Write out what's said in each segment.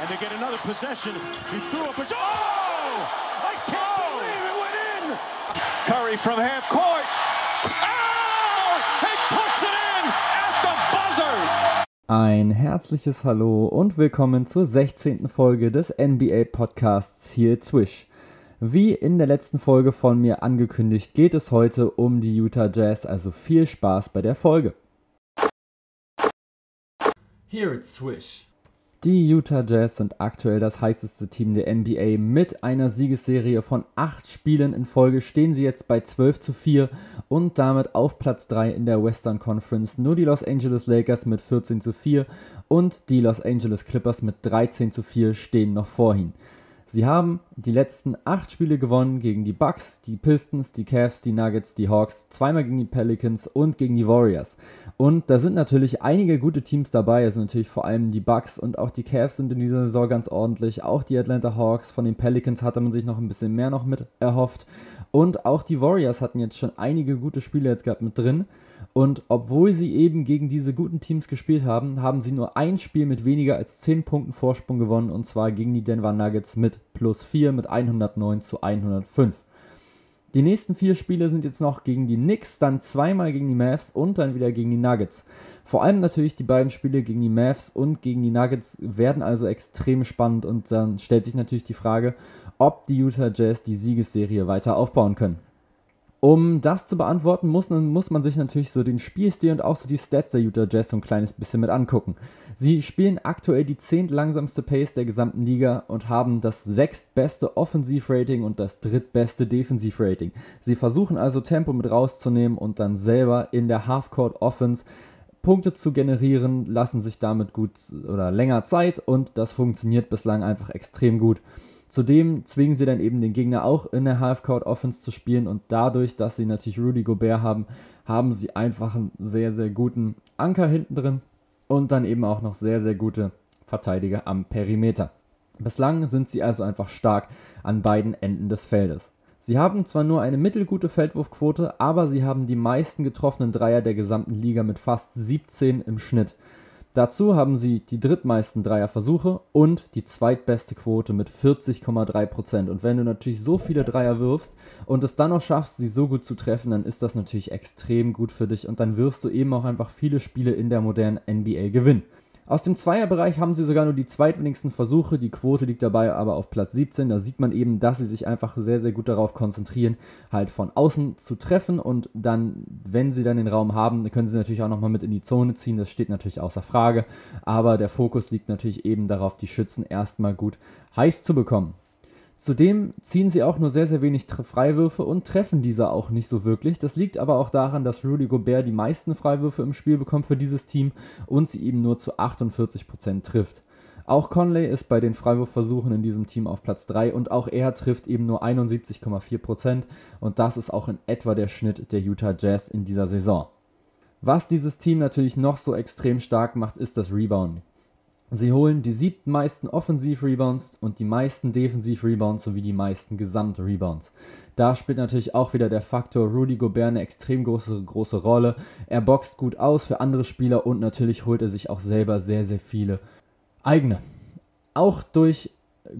and they get another possession. He threw up a... Oh! I can't believe it went in! Curry from half court. Oh! He puts it in at the buzzer! Ein herzliches Hallo und willkommen zur 16. Folge des NBA Podcasts hier Zwish. Wie in der letzten Folge von mir angekündigt, geht es heute um die Utah Jazz, also viel Spaß bei der Folge. Here it's Swish. Die Utah Jazz sind aktuell das heißeste Team der NBA. Mit einer Siegesserie von 8 Spielen in Folge stehen sie jetzt bei 12 zu 4 und damit auf Platz 3 in der Western Conference. Nur die Los Angeles Lakers mit 14 zu 4 und die Los Angeles Clippers mit 13 zu 4 stehen noch vor ihnen. Sie haben die letzten acht Spiele gewonnen gegen die Bucks, die Pistons, die Cavs, die Nuggets, die Hawks, zweimal gegen die Pelicans und gegen die Warriors. Und da sind natürlich einige gute Teams dabei, also natürlich vor allem die Bucks und auch die Cavs sind in dieser Saison ganz ordentlich. Auch die Atlanta Hawks von den Pelicans hatte man sich noch ein bisschen mehr noch mit erhofft. Und auch die Warriors hatten jetzt schon einige gute Spiele jetzt gehabt mit drin. Und obwohl sie eben gegen diese guten Teams gespielt haben, haben sie nur ein Spiel mit weniger als 10 Punkten Vorsprung gewonnen und zwar gegen die Denver Nuggets mit plus 4 mit 109 zu 105. Die nächsten vier Spiele sind jetzt noch gegen die Knicks, dann zweimal gegen die Mavs und dann wieder gegen die Nuggets. Vor allem natürlich die beiden Spiele gegen die Mavs und gegen die Nuggets werden also extrem spannend und dann stellt sich natürlich die Frage, ob die Utah Jazz die Siegesserie weiter aufbauen können. Um das zu beantworten, muss, muss, man sich natürlich so den Spielstil und auch so die Stats der Utah Jazz so ein kleines bisschen mit angucken. Sie spielen aktuell die zehntlangsamste Pace der gesamten Liga und haben das sechstbeste Offensivrating und das drittbeste Defensivrating. Sie versuchen also Tempo mit rauszunehmen und dann selber in der Halfcourt Offense Punkte zu generieren, lassen sich damit gut oder länger Zeit und das funktioniert bislang einfach extrem gut. Zudem zwingen sie dann eben den Gegner auch in der Half-Court Offense zu spielen und dadurch, dass sie natürlich Rudy Gobert haben, haben sie einfach einen sehr, sehr guten Anker hinten drin und dann eben auch noch sehr, sehr gute Verteidiger am Perimeter. Bislang sind sie also einfach stark an beiden Enden des Feldes. Sie haben zwar nur eine mittelgute Feldwurfquote, aber sie haben die meisten getroffenen Dreier der gesamten Liga mit fast 17 im Schnitt. Dazu haben sie die drittmeisten Dreierversuche und die zweitbeste Quote mit 40,3%. Und wenn du natürlich so viele Dreier wirfst und es dann noch schaffst, sie so gut zu treffen, dann ist das natürlich extrem gut für dich und dann wirst du eben auch einfach viele Spiele in der modernen NBA gewinnen. Aus dem Zweierbereich haben sie sogar nur die zweitwenigsten Versuche. Die Quote liegt dabei aber auf Platz 17. Da sieht man eben, dass sie sich einfach sehr, sehr gut darauf konzentrieren, halt von außen zu treffen. Und dann, wenn sie dann den Raum haben, können sie natürlich auch nochmal mit in die Zone ziehen. Das steht natürlich außer Frage. Aber der Fokus liegt natürlich eben darauf, die Schützen erstmal gut heiß zu bekommen. Zudem ziehen sie auch nur sehr, sehr wenig Freiwürfe und treffen diese auch nicht so wirklich. Das liegt aber auch daran, dass Rudy Gobert die meisten Freiwürfe im Spiel bekommt für dieses Team und sie eben nur zu 48% trifft. Auch Conley ist bei den Freiwurfversuchen in diesem Team auf Platz 3 und auch er trifft eben nur 71,4% und das ist auch in etwa der Schnitt der Utah Jazz in dieser Saison. Was dieses Team natürlich noch so extrem stark macht, ist das Rebounding. Sie holen die siebten meisten Offensiv-Rebounds und die meisten Defensiv-Rebounds sowie die meisten Gesamt-Rebounds. Da spielt natürlich auch wieder der Faktor Rudy Gobert eine extrem große, große Rolle. Er boxt gut aus für andere Spieler und natürlich holt er sich auch selber sehr, sehr viele eigene. Auch durch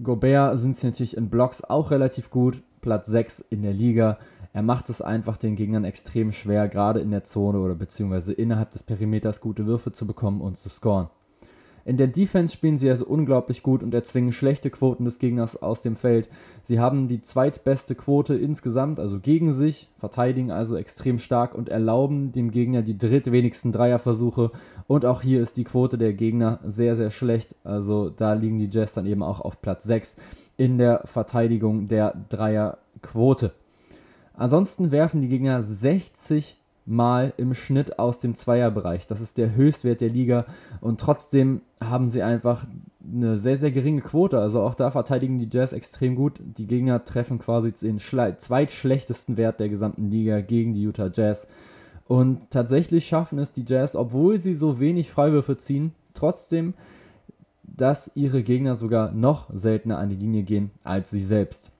Gobert sind sie natürlich in Blocks auch relativ gut. Platz 6 in der Liga. Er macht es einfach den Gegnern extrem schwer, gerade in der Zone oder beziehungsweise innerhalb des Perimeters gute Würfe zu bekommen und zu scoren. In der Defense spielen sie also unglaublich gut und erzwingen schlechte Quoten des Gegners aus dem Feld. Sie haben die zweitbeste Quote insgesamt, also gegen sich, verteidigen also extrem stark und erlauben dem Gegner die drittwenigsten Dreierversuche. Und auch hier ist die Quote der Gegner sehr, sehr schlecht. Also da liegen die Jazz dann eben auch auf Platz 6 in der Verteidigung der Dreierquote. Ansonsten werfen die Gegner 60 Mal im Schnitt aus dem Zweierbereich. Das ist der Höchstwert der Liga und trotzdem haben sie einfach eine sehr, sehr geringe Quote. Also auch da verteidigen die Jazz extrem gut. Die Gegner treffen quasi den zweitschlechtesten Wert der gesamten Liga gegen die Utah Jazz. Und tatsächlich schaffen es die Jazz, obwohl sie so wenig Freiwürfe ziehen, trotzdem, dass ihre Gegner sogar noch seltener an die Linie gehen als sie selbst.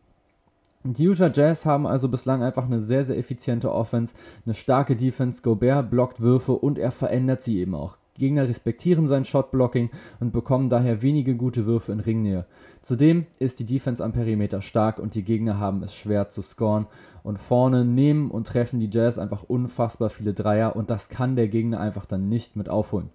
Die Utah Jazz haben also bislang einfach eine sehr, sehr effiziente Offense, eine starke Defense. Gobert blockt Würfe und er verändert sie eben auch. Gegner respektieren sein Shotblocking und bekommen daher wenige gute Würfe in Ringnähe. Zudem ist die Defense am Perimeter stark und die Gegner haben es schwer zu scoren. Und vorne nehmen und treffen die Jazz einfach unfassbar viele Dreier und das kann der Gegner einfach dann nicht mit aufholen.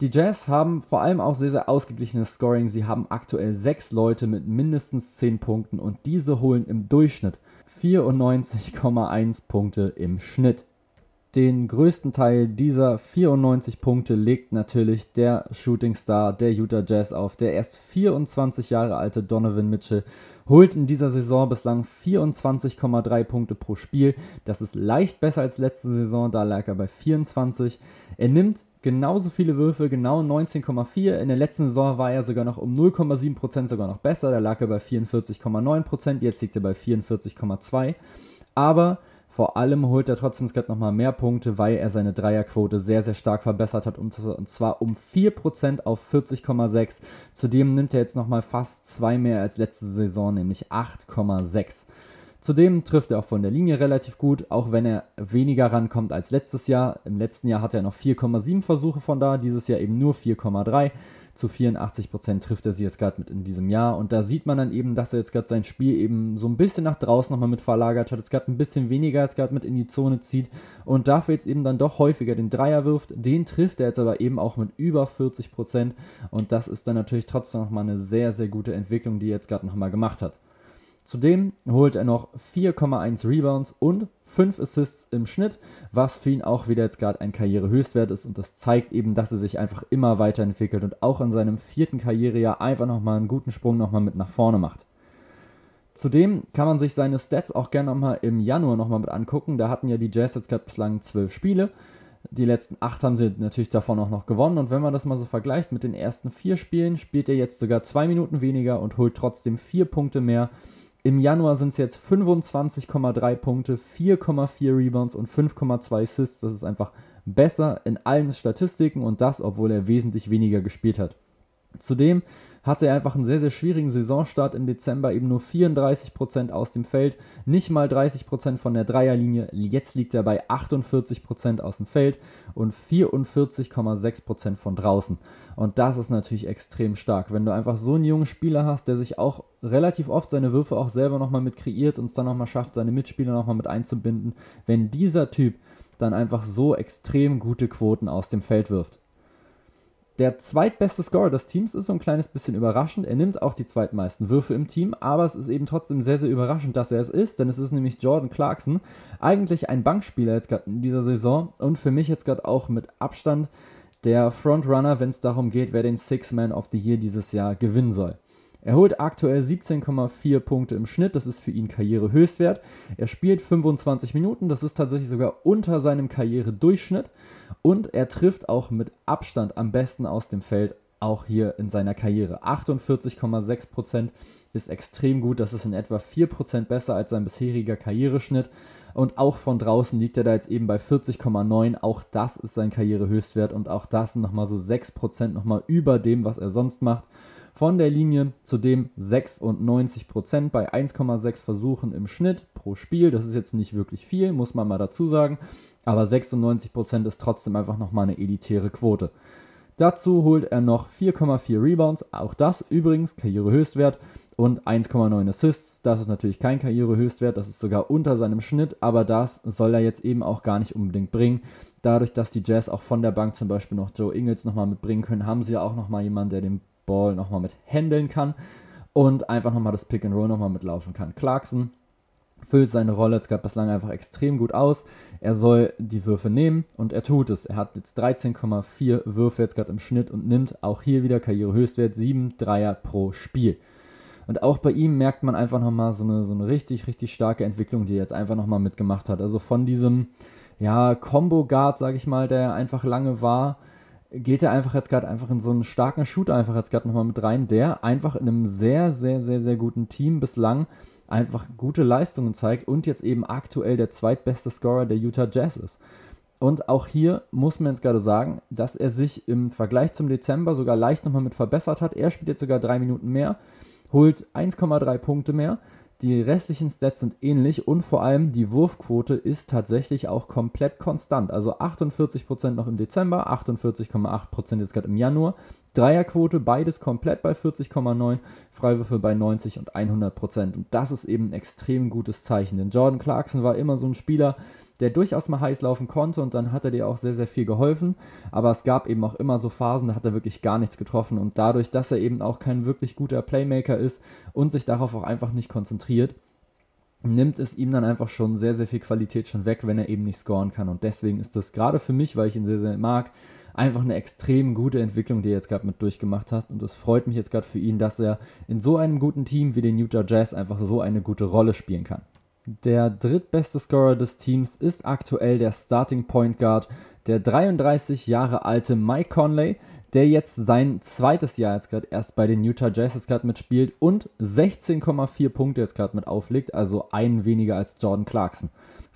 Die Jazz haben vor allem auch sehr, sehr ausgeglichenes Scoring. Sie haben aktuell sechs Leute mit mindestens 10 Punkten und diese holen im Durchschnitt 94,1 Punkte im Schnitt. Den größten Teil dieser 94 Punkte legt natürlich der Shooting Star der Utah Jazz auf. Der erst 24 Jahre alte Donovan Mitchell holt in dieser Saison bislang 24,3 Punkte pro Spiel. Das ist leicht besser als letzte Saison, da lag er bei 24. Er nimmt genauso viele Würfe, genau 19,4. In der letzten Saison war er sogar noch um 0,7% sogar noch besser. Da lag er bei 44,9%, jetzt liegt er bei 44,2%. Aber vor allem holt er trotzdem gerade nochmal mehr Punkte, weil er seine Dreierquote sehr, sehr stark verbessert hat. Und zwar um 4% auf 40,6. Zudem nimmt er jetzt nochmal fast zwei mehr als letzte Saison, nämlich 8,6. Zudem trifft er auch von der Linie relativ gut, auch wenn er weniger rankommt als letztes Jahr. Im letzten Jahr hatte er noch 4,7 Versuche von da, dieses Jahr eben nur 4,3 zu 84 Prozent trifft er sie jetzt gerade mit in diesem Jahr. Und da sieht man dann eben, dass er jetzt gerade sein Spiel eben so ein bisschen nach draußen nochmal mit verlagert hat. Es gerade ein bisschen weniger jetzt gerade mit in die Zone zieht und dafür jetzt eben dann doch häufiger den Dreier wirft. Den trifft er jetzt aber eben auch mit über 40 Prozent. Und das ist dann natürlich trotzdem nochmal eine sehr, sehr gute Entwicklung, die er jetzt gerade nochmal gemacht hat. Zudem holt er noch 4,1 Rebounds und 5 Assists im Schnitt, was für ihn auch wieder jetzt gerade ein Karrierehöchstwert ist und das zeigt eben, dass er sich einfach immer weiterentwickelt und auch in seinem vierten Karrierejahr einfach nochmal einen guten Sprung nochmal mit nach vorne macht. Zudem kann man sich seine Stats auch gerne nochmal im Januar nochmal mit angucken. Da hatten ja die Jazz jetzt gerade bislang 12 Spiele. Die letzten 8 haben sie natürlich davon auch noch gewonnen. Und wenn man das mal so vergleicht mit den ersten 4 Spielen, spielt er jetzt sogar 2 Minuten weniger und holt trotzdem 4 Punkte mehr im Januar sind es jetzt 25,3 Punkte, 4,4 Rebounds und 5,2 Assists. Das ist einfach besser in allen Statistiken und das, obwohl er wesentlich weniger gespielt hat. Zudem hatte er einfach einen sehr, sehr schwierigen Saisonstart im Dezember, eben nur 34% aus dem Feld, nicht mal 30% von der Dreierlinie. Jetzt liegt er bei 48% aus dem Feld und 44,6% von draußen. Und das ist natürlich extrem stark. Wenn du einfach so einen jungen Spieler hast, der sich auch relativ oft seine Würfe auch selber nochmal mit kreiert und es dann nochmal schafft, seine Mitspieler nochmal mit einzubinden, wenn dieser Typ dann einfach so extrem gute Quoten aus dem Feld wirft. Der zweitbeste Scorer des Teams ist so ein kleines bisschen überraschend. Er nimmt auch die zweitmeisten Würfe im Team, aber es ist eben trotzdem sehr, sehr überraschend, dass er es ist, denn es ist nämlich Jordan Clarkson. Eigentlich ein Bankspieler jetzt gerade in dieser Saison und für mich jetzt gerade auch mit Abstand der Frontrunner, wenn es darum geht, wer den Six Man of the Year dieses Jahr gewinnen soll. Er holt aktuell 17,4 Punkte im Schnitt, das ist für ihn Karrierehöchstwert. Er spielt 25 Minuten, das ist tatsächlich sogar unter seinem Karrieredurchschnitt. Und er trifft auch mit Abstand am besten aus dem Feld, auch hier in seiner Karriere. 48,6% ist extrem gut, das ist in etwa 4% besser als sein bisheriger Karriereschnitt. Und auch von draußen liegt er da jetzt eben bei 40,9. Auch das ist sein Karrierehöchstwert und auch das nochmal so 6% nochmal über dem, was er sonst macht. Von der Linie zudem 96% bei 1,6 Versuchen im Schnitt pro Spiel. Das ist jetzt nicht wirklich viel, muss man mal dazu sagen. Aber 96% ist trotzdem einfach nochmal eine elitäre Quote. Dazu holt er noch 4,4 Rebounds, auch das übrigens Karrierehöchstwert und 1,9 Assists. Das ist natürlich kein Karrierehöchstwert, das ist sogar unter seinem Schnitt, aber das soll er jetzt eben auch gar nicht unbedingt bringen. Dadurch, dass die Jazz auch von der Bank zum Beispiel noch Joe Ingles nochmal mitbringen können, haben sie ja auch nochmal jemanden, der den Ball nochmal mit handeln kann und einfach nochmal das Pick and Roll nochmal mitlaufen kann. Clarkson füllt seine Rolle jetzt gerade bislang einfach extrem gut aus. Er soll die Würfe nehmen und er tut es. Er hat jetzt 13,4 Würfe jetzt gerade im Schnitt und nimmt auch hier wieder Karrierehöchstwert 7 Dreier pro Spiel. Und auch bei ihm merkt man einfach nochmal so eine, so eine richtig, richtig starke Entwicklung, die er jetzt einfach nochmal mitgemacht hat. Also von diesem, ja, Combo-Guard, sag ich mal, der einfach lange war, geht er einfach jetzt gerade einfach in so einen starken Shooter einfach jetzt gerade nochmal mit rein, der einfach in einem sehr, sehr, sehr, sehr guten Team bislang einfach gute Leistungen zeigt und jetzt eben aktuell der zweitbeste Scorer der Utah Jazz ist. Und auch hier muss man jetzt gerade sagen, dass er sich im Vergleich zum Dezember sogar leicht nochmal mit verbessert hat. Er spielt jetzt sogar drei Minuten mehr, holt 1,3 Punkte mehr, Die restlichen Stats sind ähnlich und vor allem die Wurfquote ist tatsächlich auch komplett konstant. Also 48% noch im Dezember, 48,8% jetzt gerade im Januar. Dreierquote, beides komplett bei 40,9, Freiwürfe bei 90 und 100% Und das ist eben ein extrem gutes Zeichen. Denn Jordan Clarkson war immer so ein Spieler, der durchaus mal heiß laufen konnte und dann hat er dir auch sehr, sehr viel geholfen. Aber es gab eben auch immer so Phasen, da hat er wirklich gar nichts getroffen und dadurch, dass er eben auch kein wirklich guter Playmaker ist und sich darauf auch einfach nicht konzentriert, nimmt es ihm dann einfach schon sehr, sehr viel Qualität schon weg, wenn er eben nicht scoren kann. Und deswegen ist das gerade für mich, weil ich ihn sehr, sehr mag, einfach eine extrem gute Entwicklung, die er jetzt gerade mit durchgemacht hat. Und es freut mich jetzt gerade für ihn, dass er in so einem guten Team wie den Utah Jazz einfach so eine gute Rolle spielen kann. Der drittbeste Scorer des Teams ist aktuell der Starting Point Guard, der 33 Jahre alte Mike Conley, der jetzt sein zweites Jahr jetzt gerade erst bei den Utah Jazz jetzt gerade mitspielt und 16,4 Punkte jetzt gerade mit auflegt, also einen weniger als Jordan Clarkson.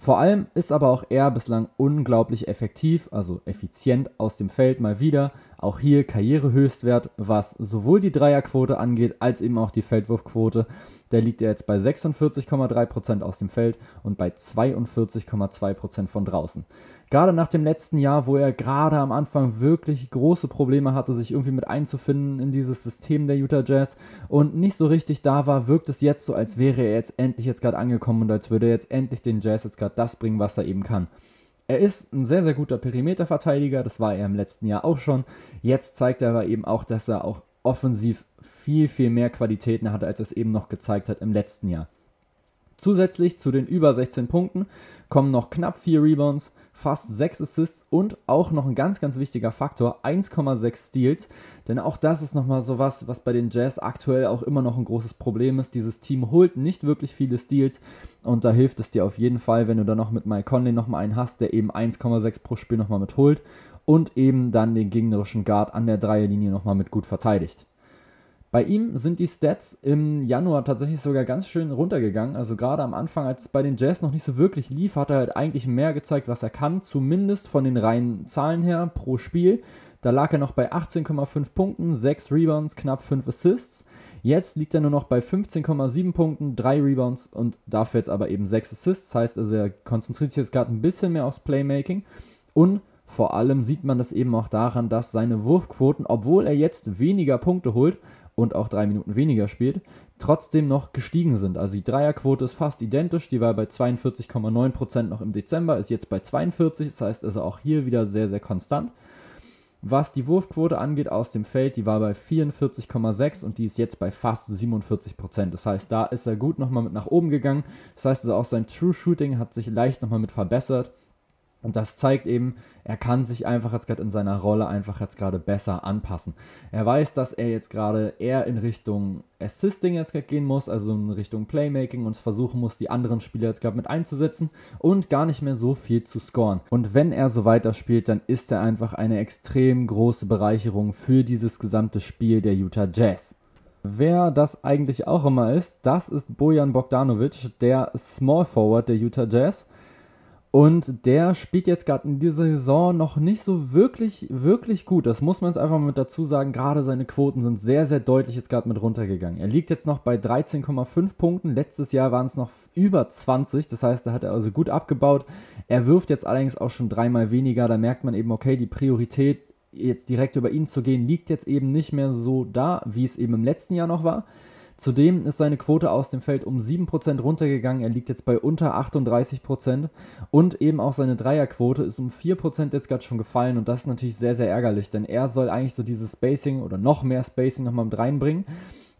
Vor allem ist aber auch er bislang unglaublich effektiv, also effizient aus dem Feld mal wieder. Auch hier Karrierehöchstwert, was sowohl die Dreierquote angeht, als eben auch die Feldwurfquote. Der liegt ja jetzt bei 46,3% aus dem Feld und bei 42,2% von draußen. Gerade nach dem letzten Jahr, wo er gerade am Anfang wirklich große Probleme hatte, sich irgendwie mit einzufinden in dieses System der Utah Jazz und nicht so richtig da war, wirkt es jetzt so, als wäre er jetzt endlich jetzt gerade angekommen und als würde er jetzt endlich den Jazz jetzt gerade das bringen, was er eben kann. Er ist ein sehr, sehr guter Perimeterverteidiger, das war er im letzten Jahr auch schon. Jetzt zeigt er aber eben auch, dass er auch offensiv viel, viel mehr Qualitäten hat, als es eben noch gezeigt hat im letzten Jahr. Zusätzlich zu den über 16 Punkten kommen noch knapp 4 Rebounds, fast 6 Assists und auch noch ein ganz, ganz wichtiger Faktor, 1,6 Steals. Denn auch das ist nochmal sowas, was bei den Jazz aktuell auch immer noch ein großes Problem ist. Dieses Team holt nicht wirklich viele Steals und da hilft es dir auf jeden Fall, wenn du da noch mit Mike Conley nochmal einen hast, der eben 1,6 pro Spiel nochmal mit holt und eben dann den gegnerischen Guard an der Dreierlinie nochmal mit gut verteidigt. Bei ihm sind die Stats im Januar tatsächlich sogar ganz schön runtergegangen. Also gerade am Anfang, als es bei den Jazz noch nicht so wirklich lief, hat er halt eigentlich mehr gezeigt, was er kann, zumindest von den reinen Zahlen her pro Spiel. Da lag er noch bei 18,5 Punkten, 6 Rebounds, knapp 5 Assists. Jetzt liegt er nur noch bei 15,7 Punkten, 3 Rebounds und dafür jetzt aber eben 6 Assists. Das heißt also, er konzentriert sich jetzt gerade ein bisschen mehr aufs Playmaking. Und vor allem sieht man das eben auch daran, dass seine Wurfquoten, obwohl er jetzt weniger Punkte holt, und auch drei Minuten weniger spielt, trotzdem noch gestiegen sind. Also die Dreierquote ist fast identisch, die war bei 42,9% noch im Dezember, ist jetzt bei 42, das heißt also auch hier wieder sehr, sehr konstant. Was die Wurfquote angeht aus dem Feld, die war bei 44,6 und die ist jetzt bei fast 47%. Das heißt, da ist er gut nochmal mit nach oben gegangen. Das heißt also auch sein True Shooting hat sich leicht nochmal mit verbessert. Und das zeigt eben, er kann sich einfach jetzt gerade in seiner Rolle einfach jetzt gerade besser anpassen. Er weiß, dass er jetzt gerade eher in Richtung Assisting jetzt gerade gehen muss, also in Richtung Playmaking und versuchen muss, die anderen Spieler jetzt gerade mit einzusetzen und gar nicht mehr so viel zu scoren. Und wenn er so weiterspielt, dann ist er einfach eine extrem große Bereicherung für dieses gesamte Spiel der Utah Jazz. Wer das eigentlich auch immer ist, das ist Bojan Bogdanovic, der Small Forward der Utah Jazz. Und der spielt jetzt gerade in dieser Saison noch nicht so wirklich, wirklich gut. Das muss man jetzt einfach mal mit dazu sagen. Gerade seine Quoten sind sehr, sehr deutlich jetzt gerade mit runtergegangen. Er liegt jetzt noch bei 13,5 Punkten. Letztes Jahr waren es noch über 20. Das heißt, da hat er also gut abgebaut. Er wirft jetzt allerdings auch schon dreimal weniger. Da merkt man eben, okay, die Priorität jetzt direkt über ihn zu gehen, liegt jetzt eben nicht mehr so da, wie es eben im letzten Jahr noch war. Zudem ist seine Quote aus dem Feld um 7% runtergegangen. Er liegt jetzt bei unter 38%. Und eben auch seine Dreierquote ist um 4% jetzt gerade schon gefallen. Und das ist natürlich sehr, sehr ärgerlich, denn er soll eigentlich so dieses Spacing oder noch mehr Spacing nochmal mit reinbringen.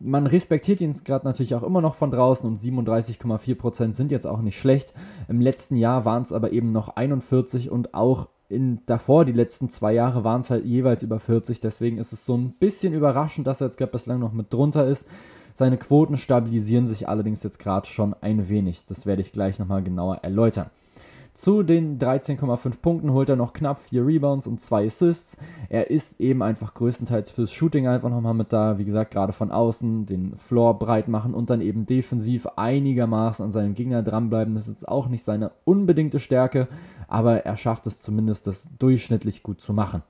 Man respektiert ihn gerade natürlich auch immer noch von draußen und 37,4% sind jetzt auch nicht schlecht. Im letzten Jahr waren es aber eben noch 41 und auch in, davor, die letzten zwei Jahre, waren es halt jeweils über 40. Deswegen ist es so ein bisschen überraschend, dass er jetzt gerade bislang noch mit drunter ist. Seine Quoten stabilisieren sich allerdings jetzt gerade schon ein wenig. Das werde ich gleich nochmal genauer erläutern. Zu den 13,5 Punkten holt er noch knapp 4 Rebounds und 2 Assists. Er ist eben einfach größtenteils fürs Shooting einfach nochmal mit da. Wie gesagt, gerade von außen den Floor breit machen und dann eben defensiv einigermaßen an seinem Gegner dranbleiben. Das ist jetzt auch nicht seine unbedingte Stärke, aber er schafft es zumindest, das durchschnittlich gut zu machen.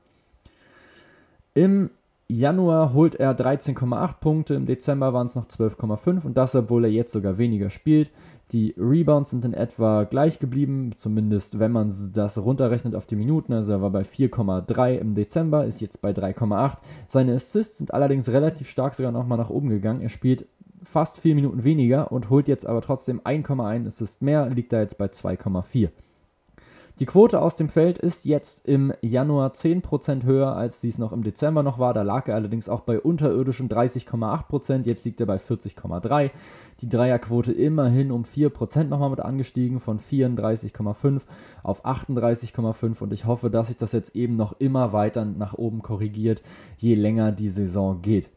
Im Januar holt er 13,8 Punkte, im Dezember waren es noch 12,5 und das, obwohl er jetzt sogar weniger spielt. Die Rebounds sind in etwa gleich geblieben, zumindest wenn man das runterrechnet auf die Minuten. Also er war bei 4,3 im Dezember, ist jetzt bei 3,8. Seine Assists sind allerdings relativ stark sogar nochmal nach oben gegangen. Er spielt fast 4 Minuten weniger und holt jetzt aber trotzdem 1,1 Assist mehr, liegt da jetzt bei 2,4. Die Quote aus dem Feld ist jetzt im Januar 10% höher, als dies noch im Dezember noch war. Da lag er allerdings auch bei unterirdischen 30,8%. Jetzt liegt er bei 40,3%. Die Dreierquote immerhin um 4% nochmal mit angestiegen, von 34,5 auf 38,5. Und ich hoffe, dass sich das jetzt eben noch immer weiter nach oben korrigiert, je länger die Saison geht.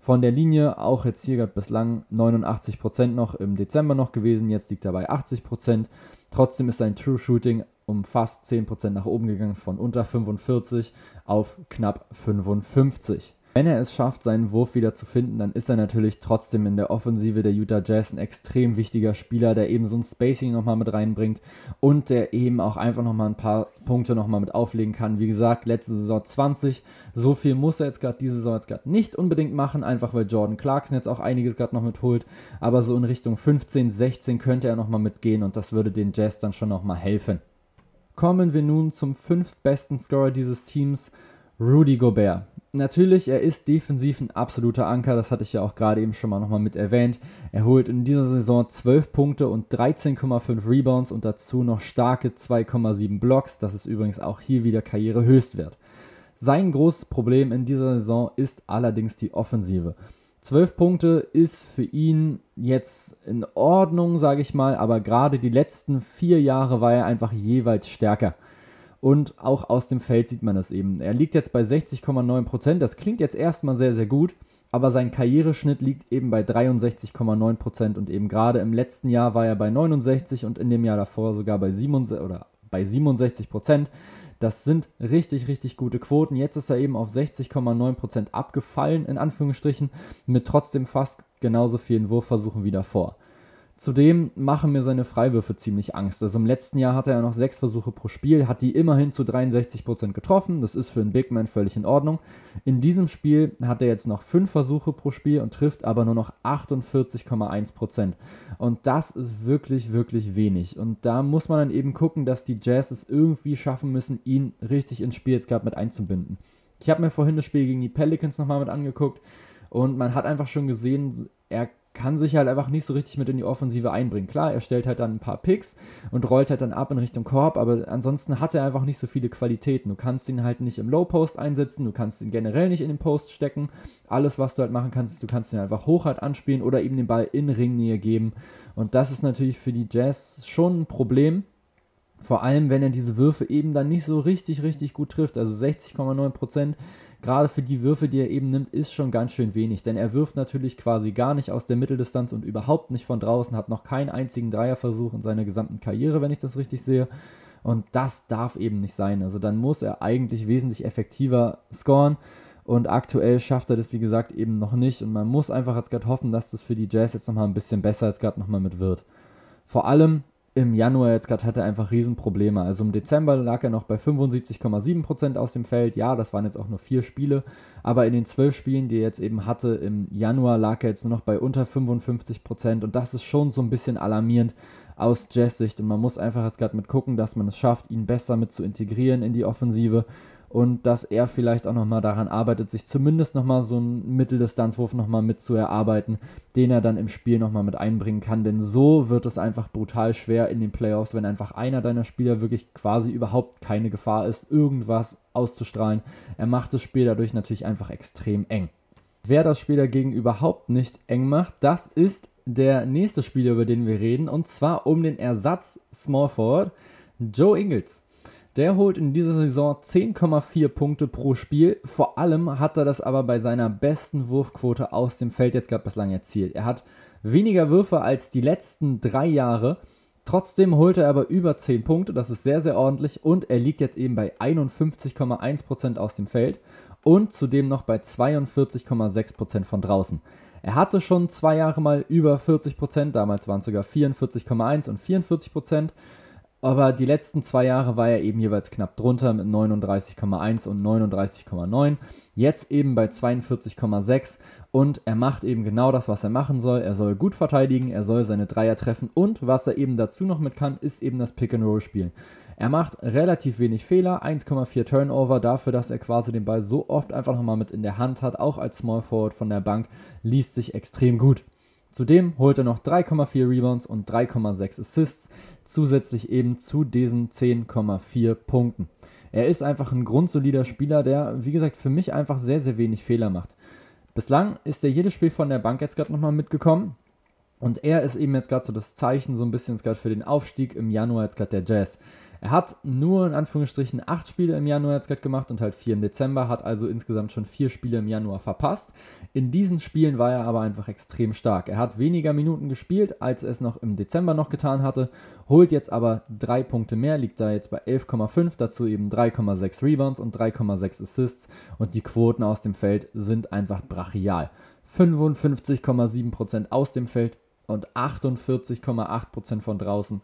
Von der Linie auch jetzt hier bislang 89% noch im Dezember noch gewesen, jetzt liegt er bei 80%. Trotzdem ist sein True Shooting um fast 10% nach oben gegangen, von unter 45 auf knapp 55. Wenn er es schafft, seinen Wurf wieder zu finden, dann ist er natürlich trotzdem in der Offensive der Utah Jazz ein extrem wichtiger Spieler, der eben so ein Spacing nochmal mit reinbringt und der eben auch einfach nochmal ein paar Punkte nochmal mit auflegen kann. Wie gesagt, letzte Saison 20, so viel muss er jetzt gerade diese Saison jetzt gerade nicht unbedingt machen, einfach weil Jordan Clarkson jetzt auch einiges gerade noch mitholt, aber so in Richtung 15, 16 könnte er nochmal mitgehen und das würde den Jazz dann schon nochmal helfen. Kommen wir nun zum fünftbesten Scorer dieses Teams, Rudy Gobert. Natürlich, er ist defensiv ein absoluter Anker, das hatte ich ja auch gerade eben schon mal nochmal mit erwähnt. Er holt in dieser Saison 12 Punkte und 13,5 Rebounds und dazu noch starke 2,7 Blocks. Das ist übrigens auch hier wieder Karrierehöchstwert. Sein großes Problem in dieser Saison ist allerdings die Offensive. 12 Punkte ist für ihn jetzt in Ordnung, sage ich mal, aber gerade die letzten vier Jahre war er einfach jeweils stärker. Und auch aus dem Feld sieht man das eben. Er liegt jetzt bei 60,9%. Das klingt jetzt erstmal sehr, sehr gut, aber sein Karriereschnitt liegt eben bei 63,9% und eben gerade im letzten Jahr war er bei 69 und in dem Jahr davor sogar bei 67 oder bei 67%. Das sind richtig, richtig gute Quoten. Jetzt ist er eben auf 60,9% abgefallen, in Anführungsstrichen, mit trotzdem fast genauso vielen Wurfversuchen wie davor. Zudem machen mir seine Freiwürfe ziemlich Angst. Also im letzten Jahr hatte er noch sechs Versuche pro Spiel, hat die immerhin zu 63% getroffen. Das ist für einen Big Man völlig in Ordnung. In diesem Spiel hat er jetzt noch fünf Versuche pro Spiel und trifft aber nur noch 48,1%. Und das ist wirklich, wirklich wenig. Und da muss man dann eben gucken, dass die Jazz es irgendwie schaffen müssen, ihn richtig ins Spiel jetzt gerade mit einzubinden. Ich habe mir vorhin das Spiel gegen die Pelicans nochmal mit angeguckt und man hat einfach schon gesehen, er kann sich halt einfach nicht so richtig mit in die Offensive einbringen. Klar, er stellt halt dann ein paar Picks und rollt halt dann ab in Richtung Korb, aber ansonsten hat er einfach nicht so viele Qualitäten. Du kannst ihn halt nicht im Low Post einsetzen, du kannst ihn generell nicht in den Post stecken. Alles, was du halt machen kannst, ist, du kannst ihn einfach hoch halt anspielen oder ihm den Ball in Ringnähe geben. Und das ist natürlich für die Jazz schon ein Problem. Vor allem, wenn er diese Würfe eben dann nicht so richtig, richtig gut trifft. Also 60,9% gerade für die Würfe, die er eben nimmt, ist schon ganz schön wenig. Denn er wirft natürlich quasi gar nicht aus der Mitteldistanz und überhaupt nicht von draußen, hat noch keinen einzigen Dreierversuch in seiner gesamten Karriere, wenn ich das richtig sehe. Und das darf eben nicht sein. Also dann muss er eigentlich wesentlich effektiver scoren. Und aktuell schafft er das, wie gesagt, eben noch nicht. Und man muss einfach jetzt gerade hoffen, dass das für die Jazz jetzt nochmal ein bisschen besser als gerade nochmal mit wird. Vor allem im Januar jetzt gerade hatte er einfach Riesenprobleme. Also im Dezember lag er noch bei 75,7% aus dem Feld. Ja, das waren jetzt auch nur vier Spiele. Aber in den zwölf Spielen, die er jetzt eben hatte, im Januar lag er jetzt nur noch bei unter 55%. Und das ist schon so ein bisschen alarmierend aus Jazz-Sicht. Und man muss einfach jetzt gerade mit gucken, dass man es schafft, ihn besser mit zu integrieren in die Offensive und dass er vielleicht auch nochmal daran arbeitet, sich zumindest nochmal so einen Mitteldistanzwurf nochmal mit zu erarbeiten, den er dann im Spiel nochmal mit einbringen kann. Denn so wird es einfach brutal schwer in den Playoffs, wenn einfach einer deiner Spieler wirklich quasi überhaupt keine Gefahr ist, irgendwas auszustrahlen. Er macht das Spiel dadurch natürlich einfach extrem eng. Wer das Spiel dagegen überhaupt nicht eng macht, das ist der nächste Spieler, über den wir reden, und zwar um den Ersatz Small Forward Joe Ingles. Der holt in dieser Saison 10,4 Punkte pro Spiel. Vor allem hat er das aber bei seiner besten Wurfquote aus dem Feld jetzt gerade bislang erzielt. Er hat weniger Würfe als die letzten drei Jahre. Trotzdem holt er aber über 10 Punkte, das ist sehr, sehr ordentlich. Und er liegt jetzt eben bei 51,1% aus dem Feld und zudem noch bei 42,6% von draußen. Er hatte schon zwei Jahre mal über 40%, damals waren es sogar 44,1 und 44%. Aber die letzten zwei Jahre war er eben jeweils knapp drunter mit 39,1 und 39,9. Jetzt eben bei 42,6 und er macht eben genau das, was er machen soll. Er soll gut verteidigen, er soll seine Dreier treffen und was er eben dazu noch mit kann, ist eben das Pick and Roll spielen. Er macht relativ wenig Fehler, 1,4 Turnover dafür, dass er quasi den Ball so oft einfach nochmal mit in der Hand hat, auch als Small Forward von der Bank, liest sich extrem gut. Zudem holt er noch 3,4 Rebounds und 3,6 Assists, zusätzlich eben zu diesen 10,4 Punkten. Er ist einfach ein grundsolider Spieler, der, wie gesagt, für mich einfach sehr, sehr wenig Fehler macht. Bislang ist er jedes Spiel von der Bank jetzt gerade nochmal mitgekommen. Und er ist eben jetzt gerade so das Zeichen, so ein bisschen gerade für den Aufstieg im Januar jetzt gerade der Jazz. Er hat nur in Anführungsstrichen acht Spiele im Januar jetzt gerade gemacht und halt vier im Dezember, hat also insgesamt schon vier Spiele im Januar verpasst. In diesen Spielen war er aber einfach extrem stark. Er hat weniger Minuten gespielt, als er es noch im Dezember noch getan hatte, holt jetzt aber drei Punkte mehr, liegt da jetzt bei 11,5, dazu eben 3,6 Rebounds und 3,6 Assists und die Quoten aus dem Feld sind einfach brachial. 55,7% aus dem Feld und 48,8% von draußen.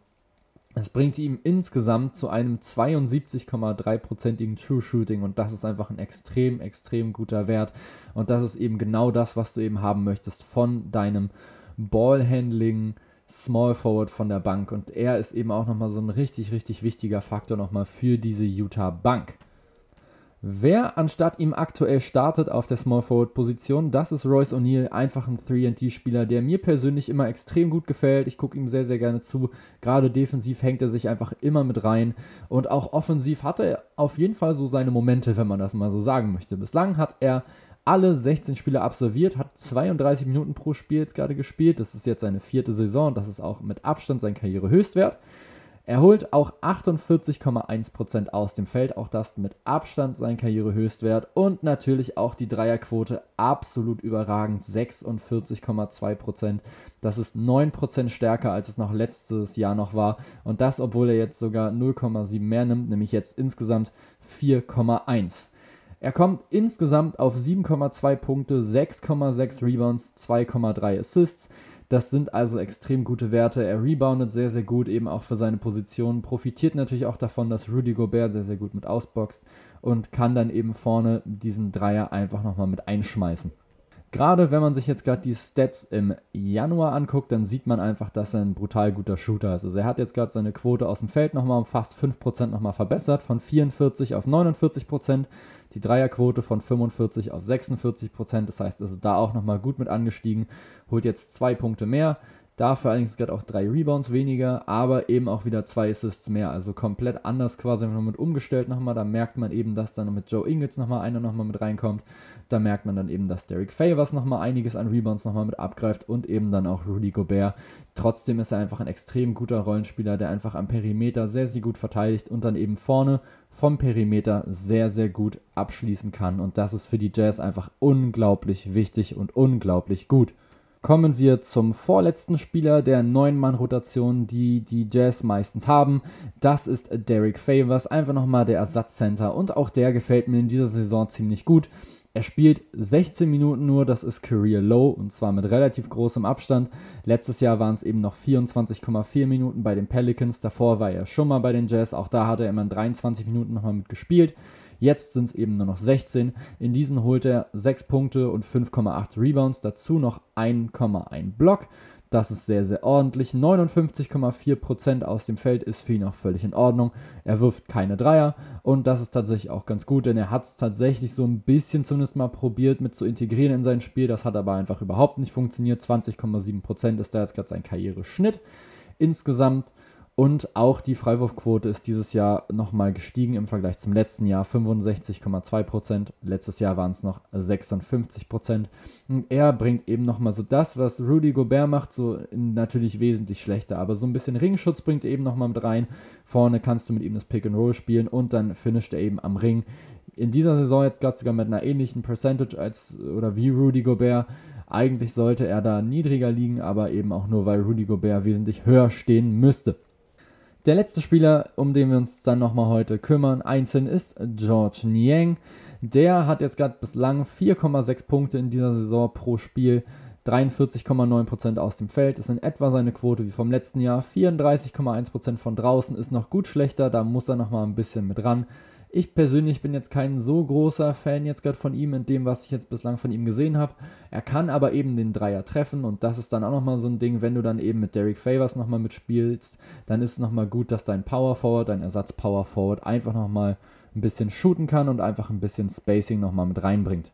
Das bringt ihm insgesamt zu einem 72,3%igen True Shooting und das ist einfach ein extrem, extrem guter Wert. Und das ist eben genau das, was du eben haben möchtest von deinem Ballhandling Small Forward von der Bank. Und er ist eben auch nochmal so ein richtig, richtig wichtiger Faktor nochmal für diese Utah Bank. Wer anstatt ihm aktuell startet auf der Small Forward Position, das ist Royce O'Neal, einfach ein 3D-Spieler, der mir persönlich immer extrem gut gefällt. Ich gucke ihm sehr, sehr gerne zu. Gerade defensiv hängt er sich einfach immer mit rein. Und auch offensiv hat er auf jeden Fall so seine Momente, wenn man das mal so sagen möchte. Bislang hat er alle 16 Spiele absolviert, hat 32 Minuten pro Spiel jetzt gerade gespielt. Das ist jetzt seine vierte Saison. Das ist auch mit Abstand sein Karrierehöchstwert. Er holt auch 48,1% aus dem Feld, auch das mit Abstand sein Karrierehöchstwert und natürlich auch die Dreierquote absolut überragend, 46,2%. Das ist 9% stärker, als es noch letztes Jahr noch war und das, obwohl er jetzt sogar 0,7 mehr nimmt, nämlich jetzt insgesamt 4,1. Er kommt insgesamt auf 7,2 Punkte, 6,6 Rebounds, 2,3 Assists. Das sind also extrem gute Werte. Er reboundet sehr, sehr gut, eben auch für seine Position. Profitiert natürlich auch davon, dass Rudy Gobert sehr, sehr gut mit ausboxt und kann dann eben vorne diesen Dreier einfach nochmal mit einschmeißen. Gerade wenn man sich jetzt gerade die Stats im Januar anguckt, dann sieht man einfach, dass er ein brutal guter Shooter ist. Also er hat jetzt gerade seine Quote aus dem Feld nochmal um fast 5% nochmal verbessert, von 44 auf 49% die Dreierquote von 45 auf 46 Prozent. Das heißt, also da auch nochmal gut mit angestiegen. Holt jetzt zwei Punkte mehr. Dafür allerdings gerade auch drei Rebounds weniger, aber eben auch wieder zwei Assists mehr. Also komplett anders quasi noch mit umgestellt nochmal. Da merkt man eben, dass dann mit Joe Ingles nochmal einer nochmal mit reinkommt. Da merkt man dann eben, dass Derek Favors nochmal einiges an Rebounds nochmal mit abgreift und eben dann auch Rudy Gobert. Trotzdem ist er einfach ein extrem guter Rollenspieler, der einfach am Perimeter sehr, sehr gut verteidigt und dann eben vorne vom Perimeter sehr, sehr gut abschließen kann. Und das ist für die Jazz einfach unglaublich wichtig und unglaublich gut. Kommen wir zum vorletzten Spieler der Neun-Mann-Rotation, die die Jazz meistens haben. Das ist Derek Favors, einfach nochmal der Ersatzcenter. Und auch der gefällt mir in dieser Saison ziemlich gut. Er spielt 16 Minuten nur, das ist Career Low und zwar mit relativ großem Abstand. Letztes Jahr waren es eben noch 24,4 Minuten bei den Pelicans, davor war er schon mal bei den Jazz, auch da hat er immer 23 Minuten nochmal mit gespielt. Jetzt sind es eben nur noch 16. In diesen holt er 6 Punkte und 5,8 Rebounds, dazu noch 1,1 Block. Das ist sehr, sehr ordentlich. 59,4% aus dem Feld ist für ihn auch völlig in Ordnung. Er wirft keine Dreier und das ist tatsächlich auch ganz gut, denn er hat es tatsächlich so ein bisschen zumindest mal probiert mit zu integrieren in sein Spiel. Das hat aber einfach überhaupt nicht funktioniert. 20,7% ist da jetzt gerade sein Karriereschnitt. Insgesamt und auch die Freiwurfquote ist dieses Jahr nochmal gestiegen im Vergleich zum letzten Jahr. 65,2%. Letztes Jahr waren es noch 56%. Und er bringt eben nochmal so das, was Rudy Gobert macht, so natürlich wesentlich schlechter. Aber so ein bisschen Ringschutz bringt er eben nochmal mit rein. Vorne kannst du mit ihm das Pick and Roll spielen und dann finisht er eben am Ring. In dieser Saison jetzt gerade sogar mit einer ähnlichen Percentage als oder wie Rudy Gobert. Eigentlich sollte er da niedriger liegen, aber eben auch nur, weil Rudy Gobert wesentlich höher stehen müsste. Der letzte Spieler, um den wir uns dann nochmal heute kümmern, einzeln ist George Niang. Der hat jetzt gerade bislang 4,6 Punkte in dieser Saison pro Spiel. 43,9% aus dem Feld ist in etwa seine Quote wie vom letzten Jahr. 34,1% von draußen ist noch gut schlechter, da muss er noch mal ein bisschen mit ran. Ich persönlich bin jetzt kein so großer Fan jetzt gerade von ihm in dem, was ich jetzt bislang von ihm gesehen habe. Er kann aber eben den Dreier treffen und das ist dann auch nochmal so ein Ding, wenn du dann eben mit Derek Favors nochmal mitspielst, dann ist es nochmal gut, dass dein Power Forward, dein Ersatz Power Forward einfach nochmal ein bisschen shooten kann und einfach ein bisschen Spacing nochmal mit reinbringt.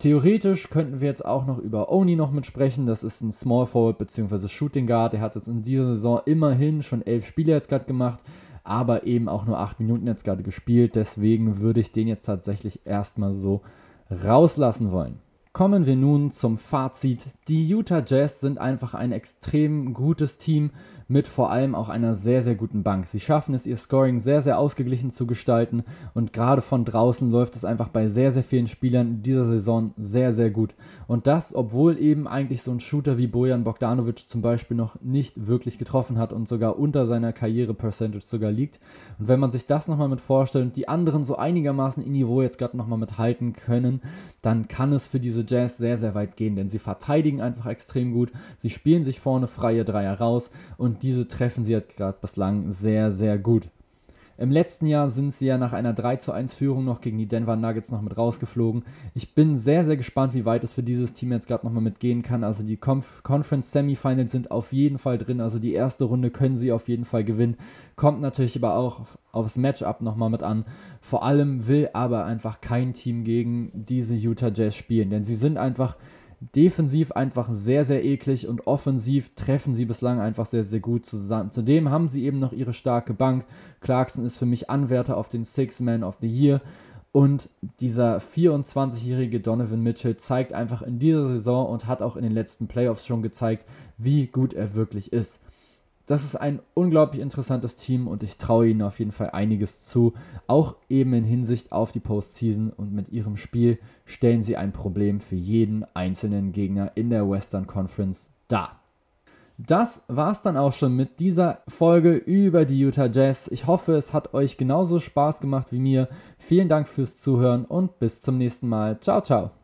Theoretisch könnten wir jetzt auch noch über Oni noch mitsprechen. Das ist ein Small Forward bzw. Shooting Guard. Der hat jetzt in dieser Saison immerhin schon elf Spiele jetzt gerade gemacht, aber eben auch nur acht Minuten jetzt gerade gespielt. Deswegen würde ich den jetzt tatsächlich erstmal so rauslassen wollen. Kommen wir nun zum Fazit. Die Utah Jazz sind einfach ein extrem gutes Team mit vor allem auch einer sehr, sehr guten Bank. Sie schaffen es, ihr Scoring sehr, sehr ausgeglichen zu gestalten und gerade von draußen läuft es einfach bei sehr, sehr vielen Spielern in dieser Saison sehr, sehr gut. Und das, obwohl eben eigentlich so ein Shooter wie Bojan Bogdanovic zum Beispiel noch nicht wirklich getroffen hat und sogar unter seiner Karriere-Percentage sogar liegt. Und wenn man sich das nochmal mit vorstellt und die anderen so einigermaßen in Niveau jetzt gerade nochmal mithalten können, dann kann es für diese Jazz sehr, sehr weit gehen, denn sie verteidigen einfach extrem gut, sie spielen sich vorne freie Dreier raus und diese treffen sie jetzt gerade bislang sehr, sehr gut. Im letzten Jahr sind sie ja nach einer 3 zu 1 Führung noch gegen die Denver Nuggets noch mit rausgeflogen. Ich bin sehr, sehr gespannt, wie weit es für dieses Team jetzt gerade nochmal mitgehen kann. Also die Conf Conference Semifinals sind auf jeden Fall drin. Also die erste Runde können sie auf jeden Fall gewinnen. Kommt natürlich aber auch aufs Matchup nochmal mit an. Vor allem will aber einfach kein Team gegen diese Utah Jazz spielen, denn sie sind einfach defensiv einfach sehr, sehr eklig und offensiv treffen sie bislang einfach sehr, sehr gut zusammen. Zudem haben sie eben noch ihre starke Bank. Clarkson ist für mich Anwärter auf den Six Man of the Year. Und dieser 24-jährige Donovan Mitchell zeigt einfach in dieser Saison und hat auch in den letzten Playoffs schon gezeigt, wie gut er wirklich ist das ist ein unglaublich interessantes Team und ich traue ihnen auf jeden Fall einiges zu. Auch eben in Hinsicht auf die Postseason und mit ihrem Spiel stellen sie ein Problem für jeden einzelnen Gegner in der Western Conference dar. Das war's dann auch schon mit dieser Folge über die Utah Jazz. Ich hoffe, es hat euch genauso Spaß gemacht wie mir. Vielen Dank fürs Zuhören und bis zum nächsten Mal. Ciao, ciao.